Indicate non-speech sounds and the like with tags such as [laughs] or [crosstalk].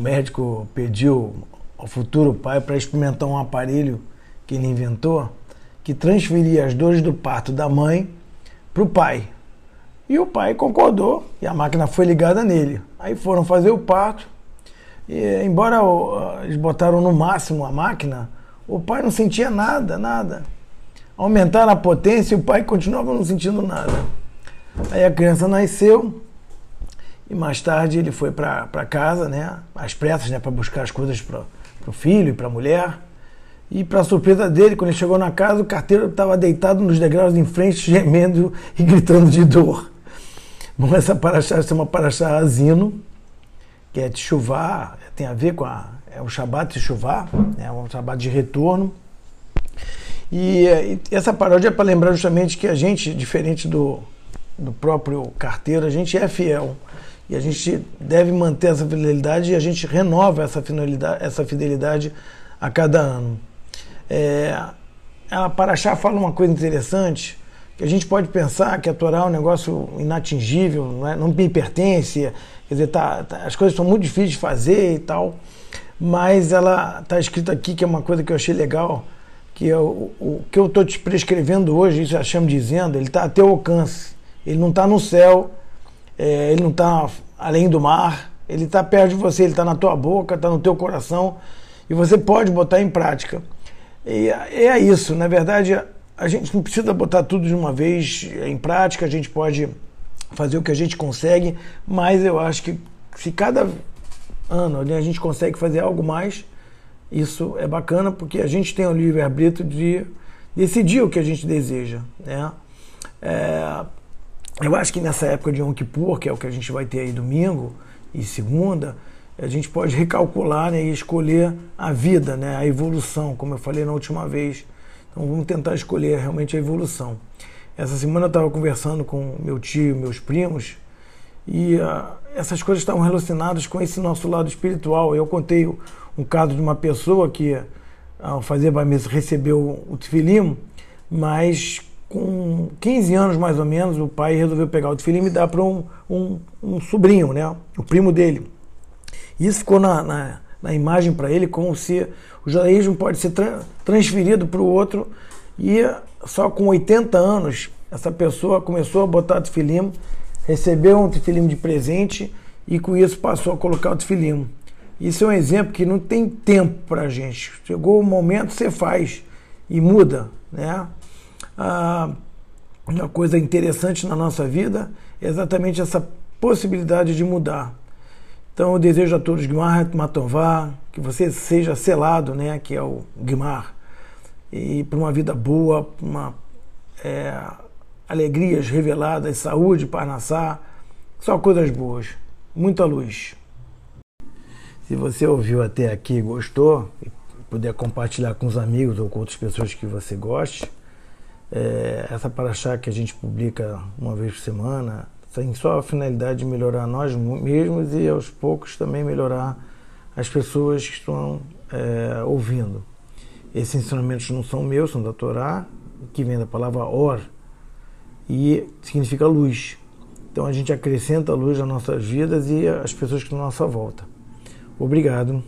médico pediu ao futuro pai para experimentar um aparelho que ele inventou que transferia as dores do parto da mãe para o pai. E o pai concordou e a máquina foi ligada nele. Aí foram fazer o parto. E, embora eles botaram no máximo a máquina, o pai não sentia nada, nada. Aumentaram a potência e o pai continuava não sentindo nada. Aí a criança nasceu e mais tarde ele foi para casa, né, às pressas, né, para buscar as coisas para o filho e para a mulher. E para surpresa dele, quando ele chegou na casa, o carteiro estava deitado nos degraus em frente, [laughs] gemendo e gritando de dor. Bom, essa paraxá chama paraxá azino, que é de chuvar, tem a ver com a, é o Shabat de chuvar, é um Shabat de retorno. E, e essa paródia é para lembrar justamente que a gente, diferente do, do próprio carteiro, a gente é fiel. E a gente deve manter essa fidelidade e a gente renova essa fidelidade, essa fidelidade a cada ano. É, a Paraxá fala uma coisa interessante, que a gente pode pensar que a Torá é um negócio inatingível, não, é, não me pertence, quer dizer, tá, tá, as coisas são muito difíceis de fazer e tal, mas ela está escrito aqui, que é uma coisa que eu achei legal, que é o, que eu estou te prescrevendo hoje, isso Hashem dizendo, ele está a teu alcance, ele não está no céu, é, ele não está além do mar, ele está perto de você, ele está na tua boca, está no teu coração, e você pode botar em prática. E é isso, na verdade, a gente não precisa botar tudo de uma vez em prática, a gente pode fazer o que a gente consegue, mas eu acho que se cada ano a gente consegue fazer algo mais, isso é bacana porque a gente tem o livre-arbítrio de decidir o que a gente deseja. Né? É, eu acho que nessa época de Yom Kippur, que é o que a gente vai ter aí domingo e segunda, a gente pode recalcular né, e escolher a vida, né, a evolução, como eu falei na última vez. Então vamos tentar escolher realmente a evolução. Essa semana eu estava conversando com meu tio, meus primos, e uh, essas coisas estavam relacionadas com esse nosso lado espiritual. Eu contei um caso de uma pessoa que, ao fazer bamisa, recebeu o tefilim, mas com 15 anos mais ou menos, o pai resolveu pegar o tefilim e dar para um, um, um sobrinho, né, o primo dele. Isso ficou na, na, na imagem para ele como se o judaísmo pode ser tra transferido para o outro e só com 80 anos essa pessoa começou a botar tefilim, recebeu um tefilim de presente e com isso passou a colocar o tefilim. Isso é um exemplo que não tem tempo para gente. Chegou o momento, você faz e muda. Né? Ah, uma coisa interessante na nossa vida é exatamente essa possibilidade de mudar. Então eu desejo a todos Gmar Matová, que você seja selado, né, que é o Gmar, e para uma vida boa, uma é, alegrias reveladas, saúde, parnassá, só coisas boas, muita luz. Se você ouviu até aqui e gostou, e puder compartilhar com os amigos ou com outras pessoas que você goste, é, essa paraxá que a gente publica uma vez por semana, tem só a finalidade de melhorar nós mesmos e aos poucos também melhorar as pessoas que estão é, ouvindo. Esses ensinamentos não são meus, são da Torá, que vem da palavra or, e significa luz. Então a gente acrescenta a luz nas nossas vidas e as pessoas que estão à nossa volta. Obrigado.